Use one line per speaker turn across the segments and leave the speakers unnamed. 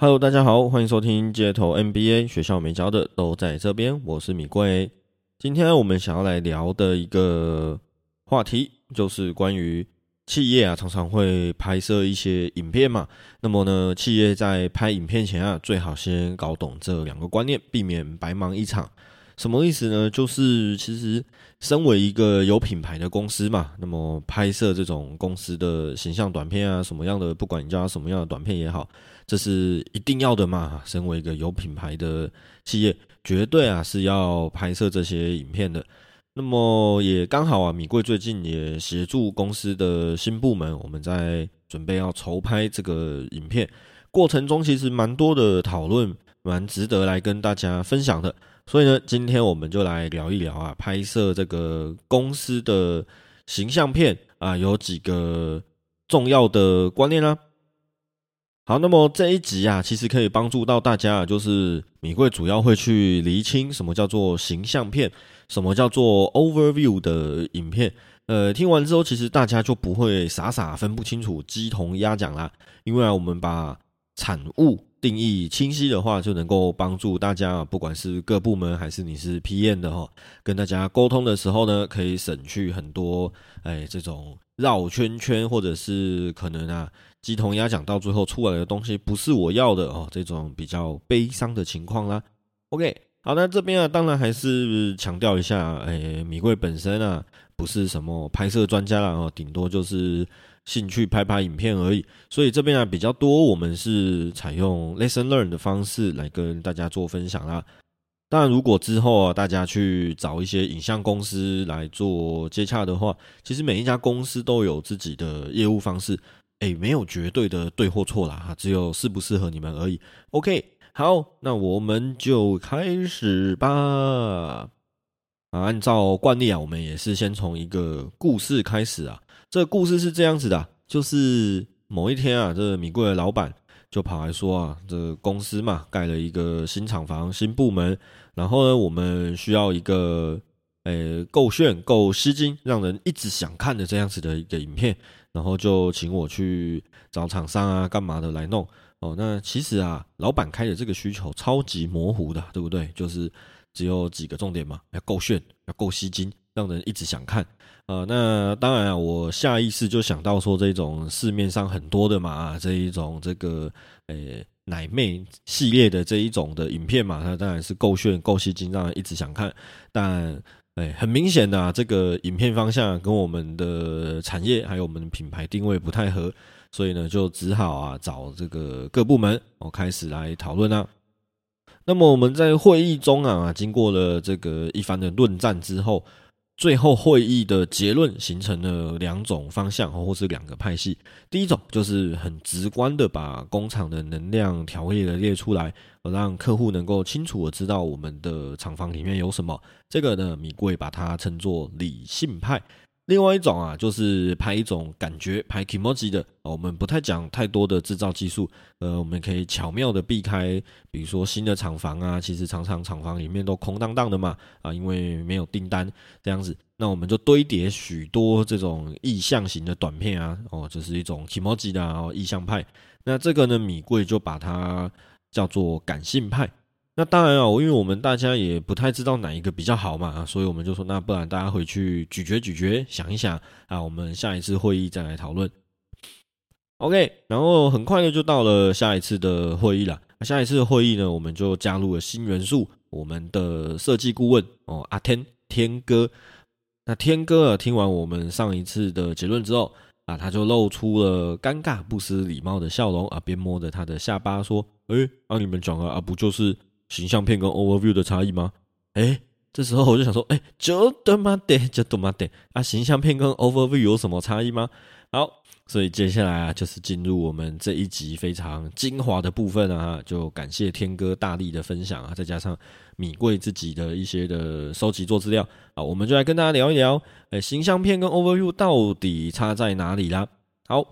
Hello，大家好，欢迎收听街头 NBA，学校没教的都在这边，我是米贵。今天我们想要来聊的一个话题，就是关于企业啊，常常会拍摄一些影片嘛。那么呢，企业在拍影片前啊，最好先搞懂这两个观念，避免白忙一场。什么意思呢？就是其实身为一个有品牌的公司嘛，那么拍摄这种公司的形象短片啊，什么样的，不管你叫什么样的短片也好。这是一定要的嘛？身为一个有品牌的企业，绝对啊是要拍摄这些影片的。那么也刚好啊，米贵最近也协助公司的新部门，我们在准备要筹拍这个影片过程中，其实蛮多的讨论，蛮值得来跟大家分享的。所以呢，今天我们就来聊一聊啊，拍摄这个公司的形象片啊，有几个重要的观念啦。好，那么这一集啊，其实可以帮助到大家，就是米贵主要会去厘清什么叫做形象片，什么叫做 overview 的影片。呃，听完之后，其实大家就不会傻傻分不清楚鸡同鸭讲啦，因为啊，我们把产物定义清晰的话，就能够帮助大家，不管是各部门还是你是 PM 的哈，跟大家沟通的时候呢，可以省去很多哎这种绕圈圈，或者是可能啊。鸡同鸭讲，到最后出来的东西不是我要的哦，这种比较悲伤的情况啦。OK，好，那这边啊，当然还是强调一下，诶，米贵本身啊，不是什么拍摄专家啦，哦，顶多就是兴趣拍拍影片而已。所以这边啊，比较多我们是采用 lesson learn 的方式来跟大家做分享啦。当然，如果之后啊，大家去找一些影像公司来做接洽的话，其实每一家公司都有自己的业务方式。哎，没有绝对的对或错啦，哈，只有适不适合你们而已。OK，好，那我们就开始吧。啊，按照惯例啊，我们也是先从一个故事开始啊。这个故事是这样子的，就是某一天啊，这个米贵的老板就跑来说啊，这公司嘛盖了一个新厂房、新部门，然后呢，我们需要一个诶够炫、够吸睛、让人一直想看的这样子的一个影片。然后就请我去找厂商啊，干嘛的来弄哦？那其实啊，老板开的这个需求超级模糊的，对不对？就是只有几个重点嘛，要够炫，要够吸睛，让人一直想看。呃，那当然啊，我下意识就想到说，这种市面上很多的嘛，这一种这个呃奶妹系列的这一种的影片嘛，它当然是够炫、够吸睛，让人一直想看，但。哎，很明显的，这个影片方向跟我们的产业还有我们的品牌定位不太合，所以呢，就只好啊找这个各部门哦开始来讨论啊。那么我们在会议中啊，经过了这个一番的论战之后。最后会议的结论形成了两种方向，或是两个派系。第一种就是很直观的把工厂的能量条例的列出来，让客户能够清楚的知道我们的厂房里面有什么。这个呢，米贵把它称作理性派。另外一种啊，就是拍一种感觉，拍 emoji 的。我们不太讲太多的制造技术，呃，我们可以巧妙的避开，比如说新的厂房啊，其实常常厂房里面都空荡荡的嘛，啊，因为没有订单这样子，那我们就堆叠许多这种意象型的短片啊，哦，这是一种 emoji 的哦，意象派。那这个呢，米贵就把它叫做感性派。那当然啊，因为我们大家也不太知道哪一个比较好嘛啊，所以我们就说，那不然大家回去咀嚼咀嚼，想一想啊，我们下一次会议再来讨论。OK，然后很快的就到了下一次的会议了。下一次的会议呢，我们就加入了新元素，我们的设计顾问哦，阿天天哥。那天哥啊，听完我们上一次的结论之后啊，他就露出了尴尬不失礼貌的笑容啊，边摸着他的下巴说：“哎，啊你们讲啊，啊不就是？”形象片跟 overview 的差异吗？哎，这时候我就想说，哎，就他妈的，就他妈的啊！形象片跟 overview 有什么差异吗？好，所以接下来啊，就是进入我们这一集非常精华的部分啊，就感谢天哥大力的分享啊，再加上米贵自己的一些的收集做资料啊，我们就来跟大家聊一聊，哎，形象片跟 overview 到底差在哪里啦？好。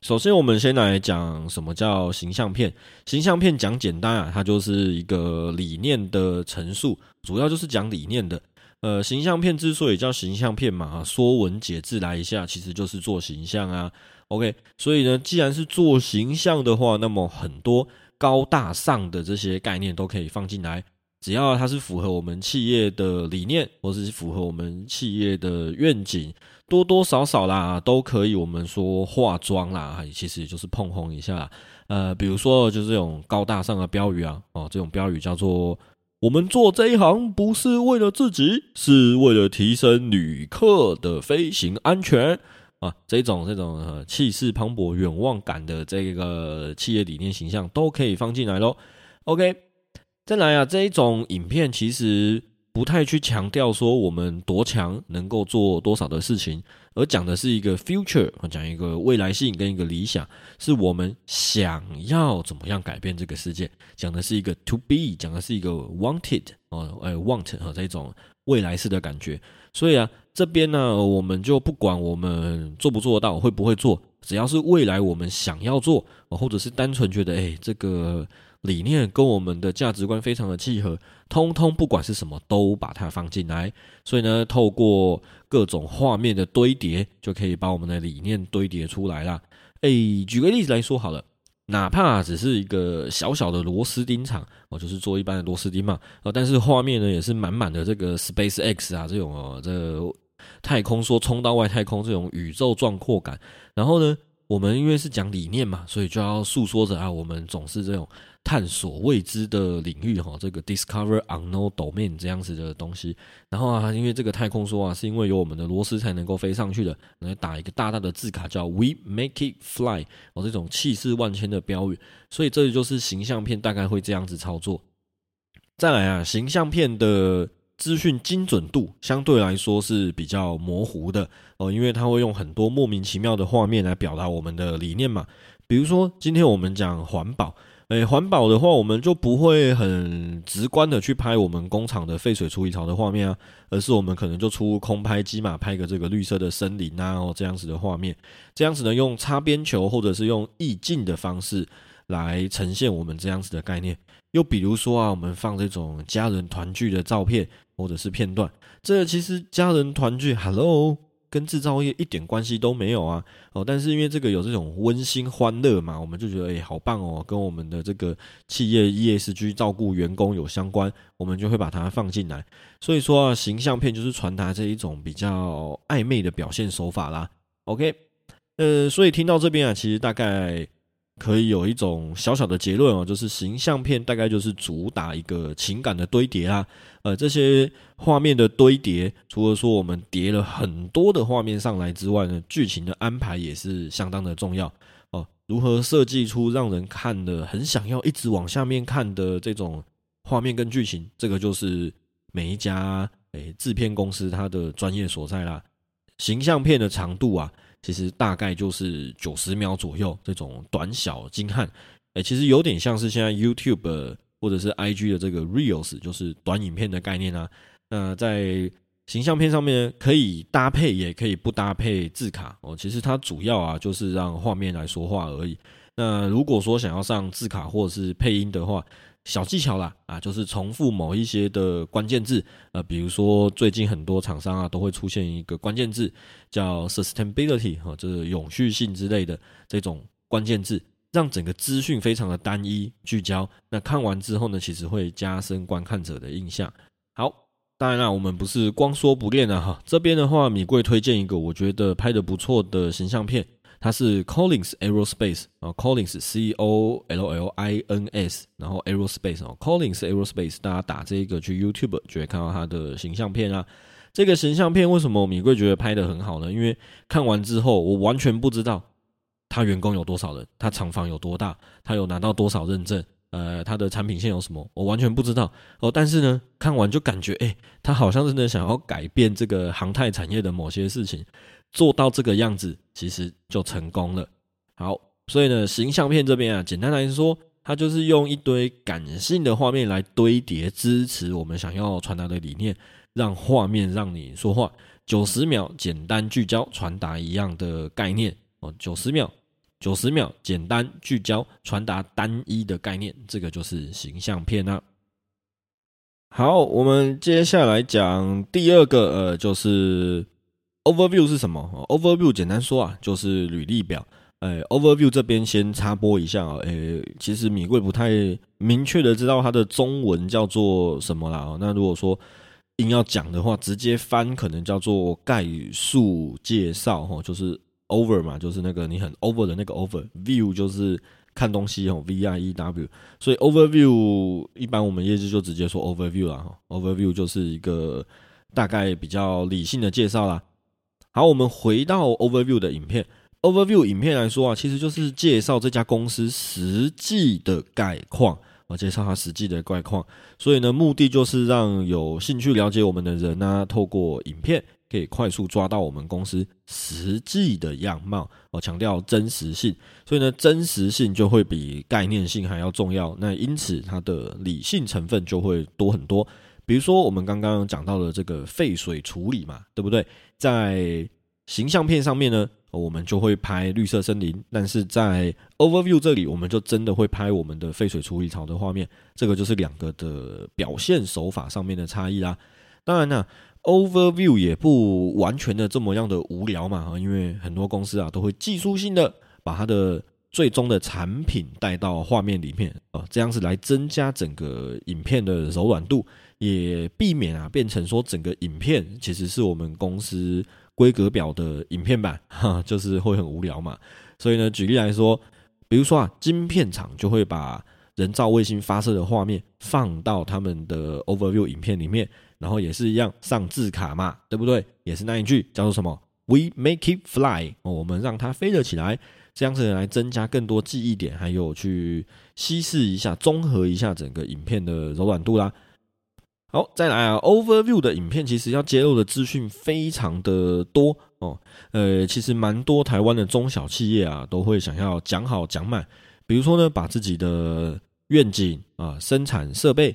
首先，我们先来讲什么叫形象片。形象片讲简单啊，它就是一个理念的陈述，主要就是讲理念的。呃，形象片之所以叫形象片嘛，说文解字来一下，其实就是做形象啊。OK，所以呢，既然是做形象的话，那么很多高大上的这些概念都可以放进来。只要它是符合我们企业的理念，或者是符合我们企业的愿景，多多少少啦，都可以。我们说化妆啦，其实就是碰红一下。呃，比如说就是这种高大上的标语啊，哦，这种标语叫做“我们做这一行不是为了自己，是为了提升旅客的飞行安全”啊，这种这种气势磅礴、远望感的这个企业理念形象都可以放进来喽。OK。再来啊，这一种影片其实不太去强调说我们多强，能够做多少的事情，而讲的是一个 future，讲一个未来性跟一个理想，是我们想要怎么样改变这个世界，讲的是一个 to be，讲的是一个 wanted 哦，哎 want 和这种未来式的感觉。所以啊，这边呢，我们就不管我们做不做到，会不会做，只要是未来我们想要做，或者是单纯觉得哎这个。理念跟我们的价值观非常的契合，通通不管是什么都把它放进来，所以呢，透过各种画面的堆叠，就可以把我们的理念堆叠出来了。诶，举个例子来说好了，哪怕只是一个小小的螺丝钉厂，哦，就是做一般的螺丝钉嘛，哦，但是画面呢也是满满的这个 Space X 啊这种哦，这太空说冲到外太空这种宇宙壮阔感，然后呢。我们因为是讲理念嘛，所以就要诉说着啊，我们总是这种探索未知的领域哈，这个 discover unknown domain 这样子的东西。然后啊，因为这个太空说啊，是因为有我们的螺丝才能够飞上去的，来打一个大大的字卡叫 We make it fly，哦，这种气势万千的标语。所以这就是形象片大概会这样子操作。再来啊，形象片的。资讯精准度相对来说是比较模糊的哦，因为它会用很多莫名其妙的画面来表达我们的理念嘛。比如说，今天我们讲环保，诶，环保的话，我们就不会很直观的去拍我们工厂的废水处理槽的画面啊，而是我们可能就出空拍机嘛，拍个这个绿色的森林啊，哦这样子的画面，这样子呢，用擦边球或者是用意境的方式来呈现我们这样子的概念。又比如说啊，我们放这种家人团聚的照片。或者是片段，这其实家人团聚，Hello，跟制造业一点关系都没有啊。哦，但是因为这个有这种温馨欢乐嘛，我们就觉得哎，好棒哦，跟我们的这个企业 ESG 照顾员工有相关，我们就会把它放进来。所以说啊，形象片就是传达这一种比较暧昧的表现手法啦。OK，呃，所以听到这边啊，其实大概。可以有一种小小的结论哦，就是形象片大概就是主打一个情感的堆叠啊，呃，这些画面的堆叠，除了说我们叠了很多的画面上来之外呢，剧情的安排也是相当的重要哦。如何设计出让人看的很想要一直往下面看的这种画面跟剧情，这个就是每一家诶制片公司它的专业所在啦。形象片的长度啊。其实大概就是九十秒左右这种短小精悍，哎，其实有点像是现在 YouTube 或者是 IG 的这个 Reels，就是短影片的概念啊。那在形象片上面可以搭配，也可以不搭配字卡哦。其实它主要啊就是让画面来说话而已。那如果说想要上字卡或者是配音的话，小技巧啦，啊，就是重复某一些的关键字，呃，比如说最近很多厂商啊都会出现一个关键字叫 sustainability 哈，就是永续性之类的这种关键字，让整个资讯非常的单一聚焦。那看完之后呢，其实会加深观看者的印象。好，当然啦，我们不是光说不练啊哈。这边的话，米贵推荐一个我觉得拍的不错的形象片。它是 Collins Aerospace 啊，Collins C O L L I N S，然后 Aerospace 哦，Collins Aerospace，大家打这个去 YouTube 就会看到它的形象片啊。这个形象片为什么米贵觉得拍的很好呢？因为看完之后，我完全不知道他员工有多少人，他厂房有多大，他有拿到多少认证，呃，它的产品线有什么，我完全不知道哦。但是呢，看完就感觉，哎，他好像真的想要改变这个航太产业的某些事情。做到这个样子，其实就成功了。好，所以呢，形象片这边啊，简单来说，它就是用一堆感性的画面来堆叠，支持我们想要传达的理念，让画面让你说话。九十秒简单聚焦传达一样的概念哦，九十秒，九十秒简单聚焦传达单一的概念，这个就是形象片啊。好，我们接下来讲第二个，呃，就是。Overview 是什么？Overview 简单说啊，就是履历表呃，overview 这边先插播一下啊，呃，其实米贵不太明确的知道它的中文叫做什么啦。那如果说硬要讲的话，直接翻可能叫做概述介绍哈，就是 over 嘛，就是那个你很 over 的那个 over，view 就是看东西哦，v i e w，所以 overview 一般我们业绩就直接说 overview 啦哈，overview 就是一个大概比较理性的介绍啦。好，我们回到 overview 的影片，overview 影片来说啊，其实就是介绍这家公司实际的概况。我介绍它实际的概况，所以呢，目的就是让有兴趣了解我们的人呢，透过影片可以快速抓到我们公司实际的样貌。我强调真实性，所以呢，真实性就会比概念性还要重要。那因此，它的理性成分就会多很多。比如说，我们刚刚讲到的这个废水处理嘛，对不对？在形象片上面呢？我们就会拍绿色森林，但是在 overview 这里，我们就真的会拍我们的废水处理槽的画面。这个就是两个的表现手法上面的差异啦。当然呢，overview 也不完全的这么样的无聊嘛，因为很多公司啊都会技术性的把它的最终的产品带到画面里面啊，这样子来增加整个影片的柔软度，也避免啊变成说整个影片其实是我们公司。规格表的影片版，哈，就是会很无聊嘛。所以呢，举例来说，比如说啊，晶片厂就会把人造卫星发射的画面放到他们的 overview 影片里面，然后也是一样上字卡嘛，对不对？也是那一句叫做什么？We make it fly，哦，我们让它飞了起来，这样子来增加更多记忆点，还有去稀释一下、综合一下整个影片的柔软度啦。好，再来啊！Overview 的影片其实要揭露的资讯非常的多哦。呃，其实蛮多台湾的中小企业啊，都会想要讲好讲满。比如说呢，把自己的愿景啊、生产设备、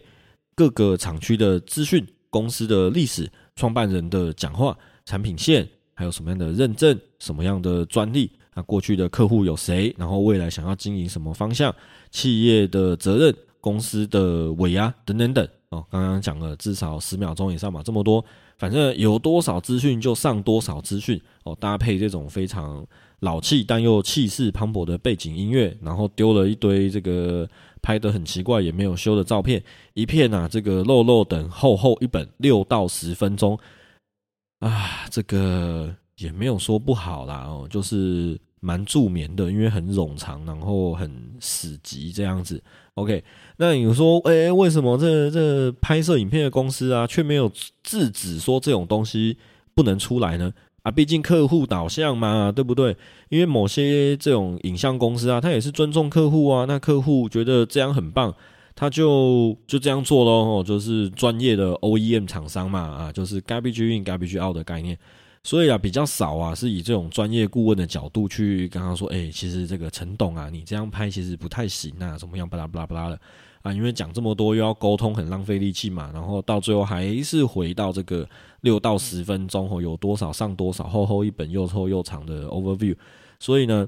各个厂区的资讯、公司的历史、创办人的讲话、产品线，还有什么样的认证、什么样的专利啊，过去的客户有谁，然后未来想要经营什么方向、企业的责任、公司的尾牙等等等。哦，刚刚讲了至少十秒钟以上嘛，这么多，反正有多少资讯就上多少资讯哦。搭配这种非常老气但又气势磅礴的背景音乐，然后丢了一堆这个拍的很奇怪也没有修的照片，一片啊，这个漏漏等厚厚一本六到十分钟啊，这个也没有说不好啦哦，就是蛮助眠的，因为很冗长，然后很死急这样子。OK，那你说，哎，为什么这这拍摄影片的公司啊，却没有制止说这种东西不能出来呢？啊，毕竟客户导向嘛，对不对？因为某些这种影像公司啊，他也是尊重客户啊，那客户觉得这样很棒，他就就这样做喽，就是专业的 OEM 厂商嘛，啊，就是 garbage in garbage out 的概念。所以啊，比较少啊，是以这种专业顾问的角度去跟他说，哎，其实这个陈董啊，你这样拍其实不太行啊，怎么样，巴拉巴拉巴拉的啊，因为讲这么多又要沟通，很浪费力气嘛，然后到最后还是回到这个六到十分钟哦，有多少上多少，厚厚一本又臭又长的 overview，所以呢，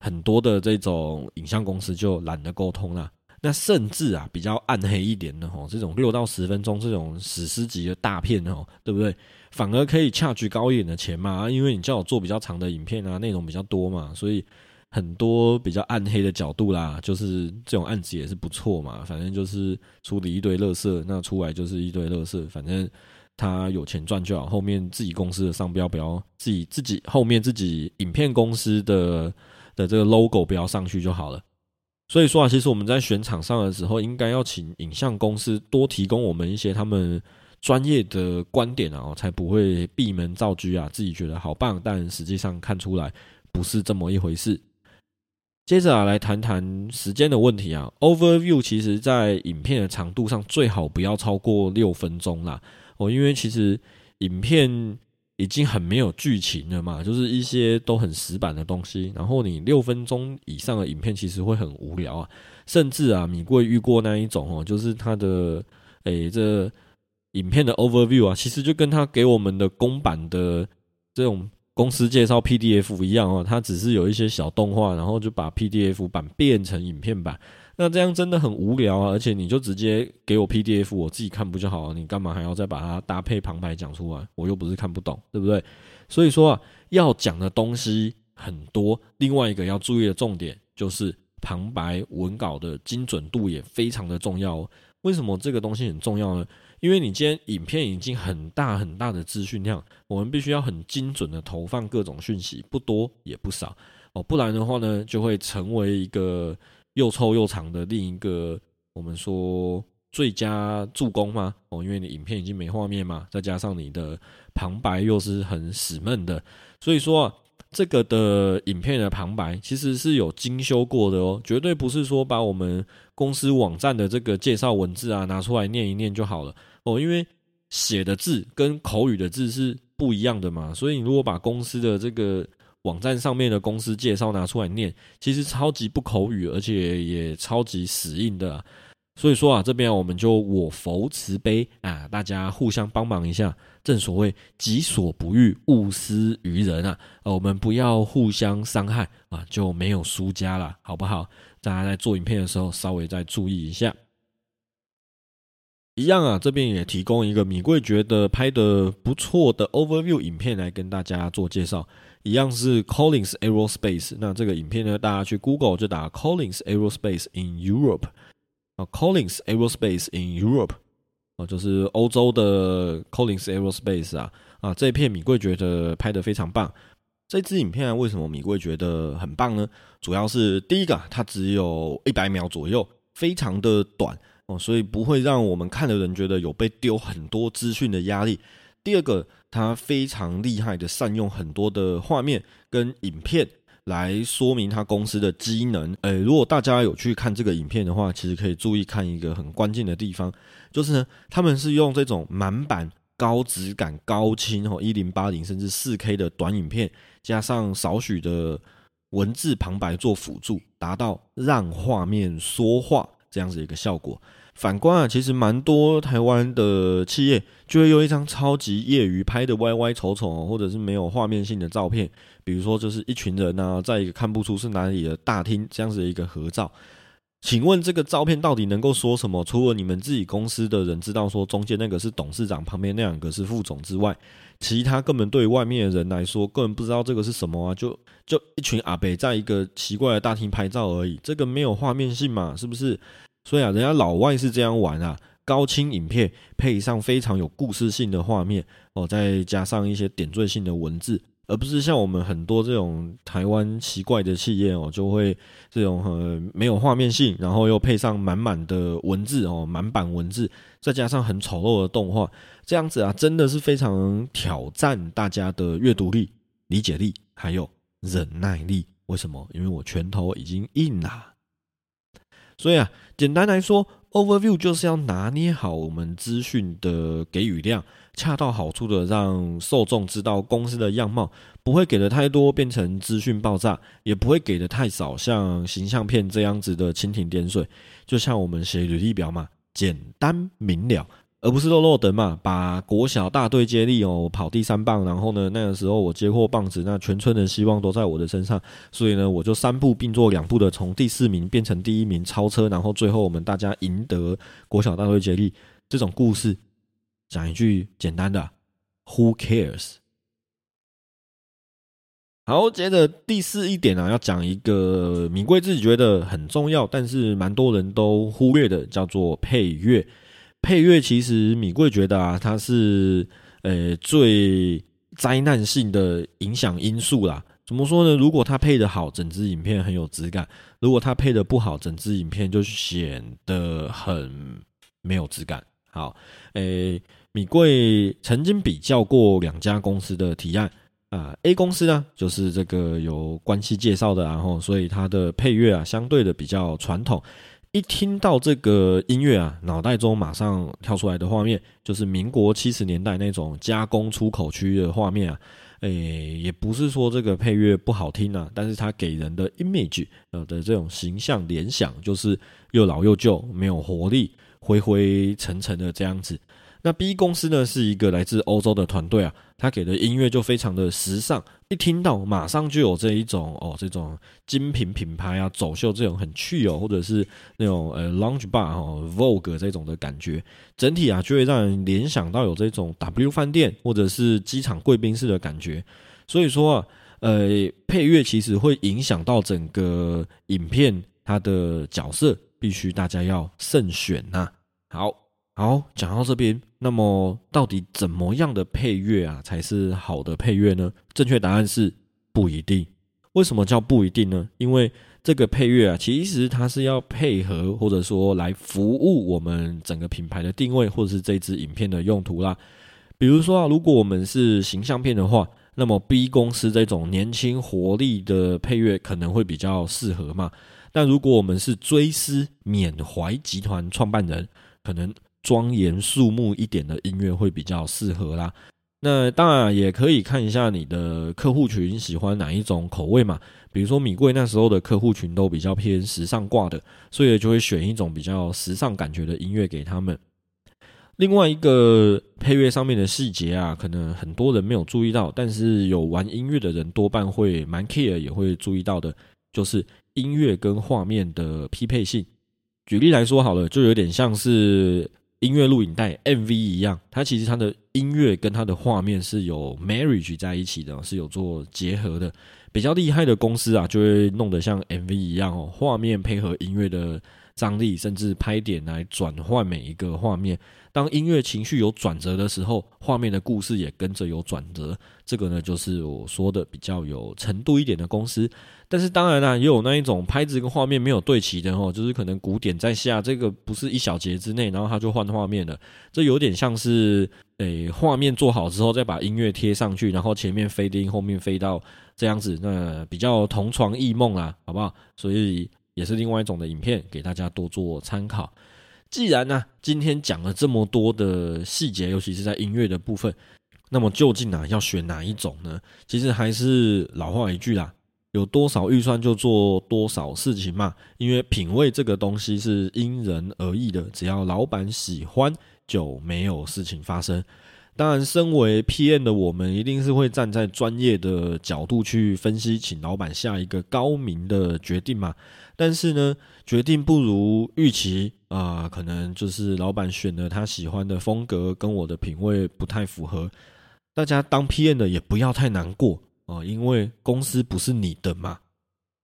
很多的这种影像公司就懒得沟通了。那甚至啊，比较暗黑一点的吼，这种六到十分钟这种史诗级的大片哦，对不对？反而可以恰举高一点的钱嘛，因为你叫我做比较长的影片啊，内容比较多嘛，所以很多比较暗黑的角度啦，就是这种案子也是不错嘛。反正就是处理一堆垃圾，那出来就是一堆垃圾，反正他有钱赚就好。后面自己公司的商标不要自己自己后面自己影片公司的的这个 logo 不要上去就好了。所以说啊，其实我们在选厂商的时候，应该要请影像公司多提供我们一些他们专业的观点啊，才不会闭门造车啊，自己觉得好棒，但实际上看出来不是这么一回事。接着啊，来谈谈时间的问题啊，Overview 其实在影片的长度上最好不要超过六分钟啦，哦，因为其实影片。已经很没有剧情了嘛，就是一些都很死板的东西。然后你六分钟以上的影片其实会很无聊啊，甚至啊，米贵遇过那一种哦，就是他的诶这影片的 overview 啊，其实就跟他给我们的公版的这种公司介绍 PDF 一样哦，它只是有一些小动画，然后就把 PDF 版变成影片版。那这样真的很无聊啊！而且你就直接给我 PDF，我自己看不就好了？你干嘛还要再把它搭配旁白讲出来？我又不是看不懂，对不对？所以说啊，要讲的东西很多。另外一个要注意的重点就是旁白文稿的精准度也非常的重要。为什么这个东西很重要呢？因为你今天影片已经很大很大的资讯量，我们必须要很精准的投放各种讯息，不多也不少哦，不然的话呢，就会成为一个又臭又长的另一个我们说最佳助攻吗？哦，因为你影片已经没画面嘛，再加上你的旁白又是很死闷的，所以说啊。这个的影片的旁白其实是有精修过的哦，绝对不是说把我们公司网站的这个介绍文字啊拿出来念一念就好了哦，因为写的字跟口语的字是不一样的嘛，所以你如果把公司的这个网站上面的公司介绍拿出来念，其实超级不口语，而且也超级死硬的。所以说啊，这边我们就我佛慈悲啊，大家互相帮忙一下。正所谓己所不欲，勿施于人啊！我们不要互相伤害啊，就没有输家了，好不好？大家在做影片的时候，稍微再注意一下。一样啊，这边也提供一个米贵觉得拍的不错的 overview 影片来跟大家做介绍。一样是 Collins Aerospace，那这个影片呢，大家去 Google 就打 Collins Aerospace in Europe。啊，Collins Aerospace in Europe，啊，就是欧洲的 Collins Aerospace 啊，啊，这一片米贵觉得拍的非常棒。这支影片为什么米贵觉得很棒呢？主要是第一个，它只有一百秒左右，非常的短哦，所以不会让我们看的人觉得有被丢很多资讯的压力。第二个，它非常厉害的善用很多的画面跟影片。来说明他公司的机能。诶，如果大家有去看这个影片的话，其实可以注意看一个很关键的地方，就是呢，他们是用这种满版、高质感、高清哦，一零八零甚至四 K 的短影片，加上少许的文字旁白做辅助，达到让画面说话这样子一个效果。反观啊，其实蛮多台湾的企业就会用一张超级业余拍的歪歪丑丑，或者是没有画面性的照片，比如说就是一群人啊，在一个看不出是哪里的大厅这样子的一个合照。请问这个照片到底能够说什么？除了你们自己公司的人知道说中间那个是董事长，旁边那两个是副总之外，其他根本对外面的人来说根本不知道这个是什么啊！就就一群阿北在一个奇怪的大厅拍照而已，这个没有画面性嘛？是不是？所以啊，人家老外是这样玩啊，高清影片配上非常有故事性的画面哦，再加上一些点缀性的文字，而不是像我们很多这种台湾奇怪的企业哦，就会这种呃没有画面性，然后又配上满满的文字哦，满版文字，再加上很丑陋的动画，这样子啊，真的是非常挑战大家的阅读力、理解力还有忍耐力。为什么？因为我拳头已经硬了。所以啊，简单来说，overview 就是要拿捏好我们资讯的给予量，恰到好处的让受众知道公司的样貌，不会给的太多变成资讯爆炸，也不会给的太少，像形象片这样子的蜻蜓点水。就像我们写履历表嘛，简单明了。而不是漏漏等嘛，把国小大队接力哦，跑第三棒，然后呢，那个时候我接获棒子，那全村的希望都在我的身上，所以呢，我就三步并作两步的从第四名变成第一名超车，然后最后我们大家赢得国小大队接力这种故事，讲一句简单的，Who cares？好，接着第四一点啊，要讲一个敏贵自己觉得很重要，但是蛮多人都忽略的，叫做配乐。配乐其实米贵觉得啊，它是呃最灾难性的影响因素啦。怎么说呢？如果它配的好，整支影片很有质感；如果它配的不好，整支影片就显得很没有质感。好，诶，米贵曾经比较过两家公司的提案啊，A 公司呢就是这个有关系介绍的，然后所以它的配乐啊相对的比较传统。一听到这个音乐啊，脑袋中马上跳出来的画面就是民国七十年代那种加工出口区的画面啊。诶，也不是说这个配乐不好听啊，但是它给人的 image 呃的这种形象联想，就是又老又旧，没有活力，灰灰沉沉的这样子。那 B 公司呢，是一个来自欧洲的团队啊，他给的音乐就非常的时尚，一听到马上就有这一种哦，这种精品品牌啊，走秀这种很趣哦，或者是那种呃 lounge bar 哦，Vogue 这种的感觉，整体啊就会让人联想到有这种 W 饭店或者是机场贵宾室的感觉。所以说啊，呃，配乐其实会影响到整个影片它的角色，必须大家要慎选呐。好，好，讲到这边，那么到底怎么样的配乐啊才是好的配乐呢？正确答案是不一定。为什么叫不一定呢？因为这个配乐啊，其实它是要配合或者说来服务我们整个品牌的定位，或者是这支影片的用途啦。比如说啊，如果我们是形象片的话，那么 B 公司这种年轻活力的配乐可能会比较适合嘛。但如果我们是追思缅怀集团创办人，可能庄严肃穆一点的音乐会比较适合啦。那当然也可以看一下你的客户群喜欢哪一种口味嘛。比如说米贵那时候的客户群都比较偏时尚挂的，所以就会选一种比较时尚感觉的音乐给他们。另外一个配乐上面的细节啊，可能很多人没有注意到，但是有玩音乐的人多半会蛮 care，也会注意到的，就是音乐跟画面的匹配性。举例来说好了，就有点像是音乐录影带 MV 一样，它其实它的音乐跟它的画面是有 marriage 在一起的，是有做结合的。比较厉害的公司啊，就会弄得像 MV 一样哦，画面配合音乐的张力，甚至拍点来转换每一个画面。当音乐情绪有转折的时候，画面的故事也跟着有转折。这个呢，就是我说的比较有程度一点的公司。但是当然啦，也有那一种拍子跟画面没有对齐的哦，就是可能鼓点在下，这个不是一小节之内，然后他就换画面了。这有点像是诶，画面做好之后再把音乐贴上去，然后前面飞音，后面飞到这样子，那比较同床异梦啦，好不好？所以也是另外一种的影片，给大家多做参考。既然呢，今天讲了这么多的细节，尤其是在音乐的部分，那么究竟啊要选哪一种呢？其实还是老话一句啦，有多少预算就做多少事情嘛。因为品味这个东西是因人而异的，只要老板喜欢，就没有事情发生。当然，身为 PM 的我们，一定是会站在专业的角度去分析，请老板下一个高明的决定嘛。但是呢，决定不如预期啊，可能就是老板选的他喜欢的风格跟我的品味不太符合。大家当 PM 的也不要太难过啊，因为公司不是你的嘛，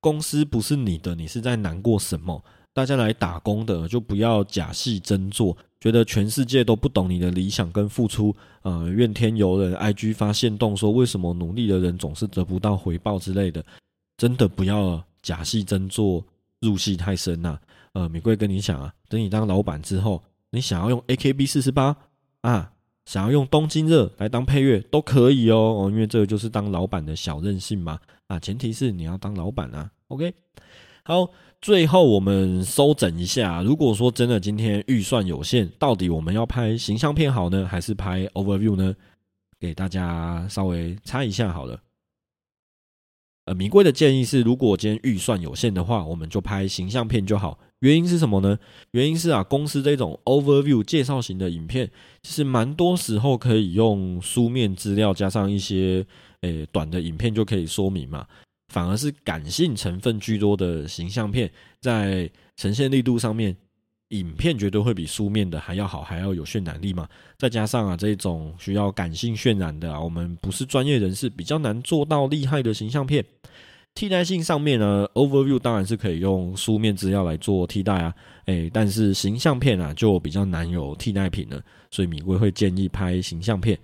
公司不是你的，你是在难过什么？大家来打工的就不要假戏真做，觉得全世界都不懂你的理想跟付出，呃，怨天尤人，IG 发现动说为什么努力的人总是得不到回报之类的，真的不要假戏真做。入戏太深呐，呃，米贵跟你讲啊，等你当老板之后，你想要用 AKB 四十八啊，想要用东京热来当配乐都可以哦，哦，因为这个就是当老板的小任性嘛，啊，前提是你要当老板啊，OK，好，最后我们收整一下，如果说真的今天预算有限，到底我们要拍形象片好呢，还是拍 Overview 呢？给大家稍微猜一下好了。呃，米贵的建议是，如果今天预算有限的话，我们就拍形象片就好。原因是什么呢？原因是啊，公司这种 overview 介绍型的影片，其实蛮多时候可以用书面资料加上一些诶短的影片就可以说明嘛。反而是感性成分居多的形象片，在呈现力度上面。影片绝对会比书面的还要好，还要有渲染力嘛。再加上啊，这种需要感性渲染的啊，我们不是专业人士，比较难做到厉害的形象片。替代性上面呢，overview 当然是可以用书面资料来做替代啊，诶，但是形象片啊就比较难有替代品了。所以米贵会建议拍形象片。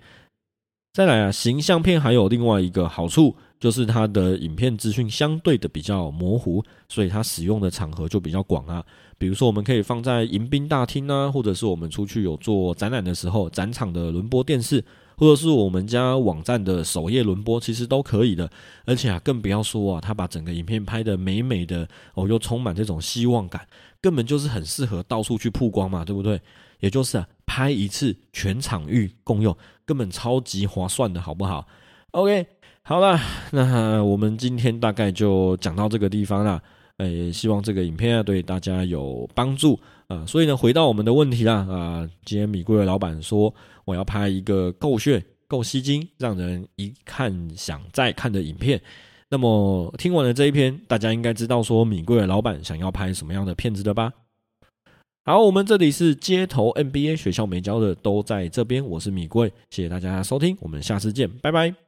再来啊，形象片还有另外一个好处。就是它的影片资讯相对的比较模糊，所以它使用的场合就比较广啊。比如说，我们可以放在迎宾大厅啊，或者是我们出去有做展览的时候，展场的轮播电视，或者是我们家网站的首页轮播，其实都可以的。而且啊，更不要说啊，它把整个影片拍的美美的哦，又充满这种希望感，根本就是很适合到处去曝光嘛，对不对？也就是啊，拍一次全场域共用，根本超级划算的，好不好？OK。好了，那我们今天大概就讲到这个地方了。诶，希望这个影片啊对大家有帮助啊。所以呢，回到我们的问题啦啊，今天米贵的老板说我要拍一个够炫、够吸睛、让人一看想再看的影片。那么听完了这一篇，大家应该知道说米贵的老板想要拍什么样的片子的吧？好，我们这里是街头 NBA 学校没教的都在这边，我是米贵，谢谢大家收听，我们下次见，拜拜。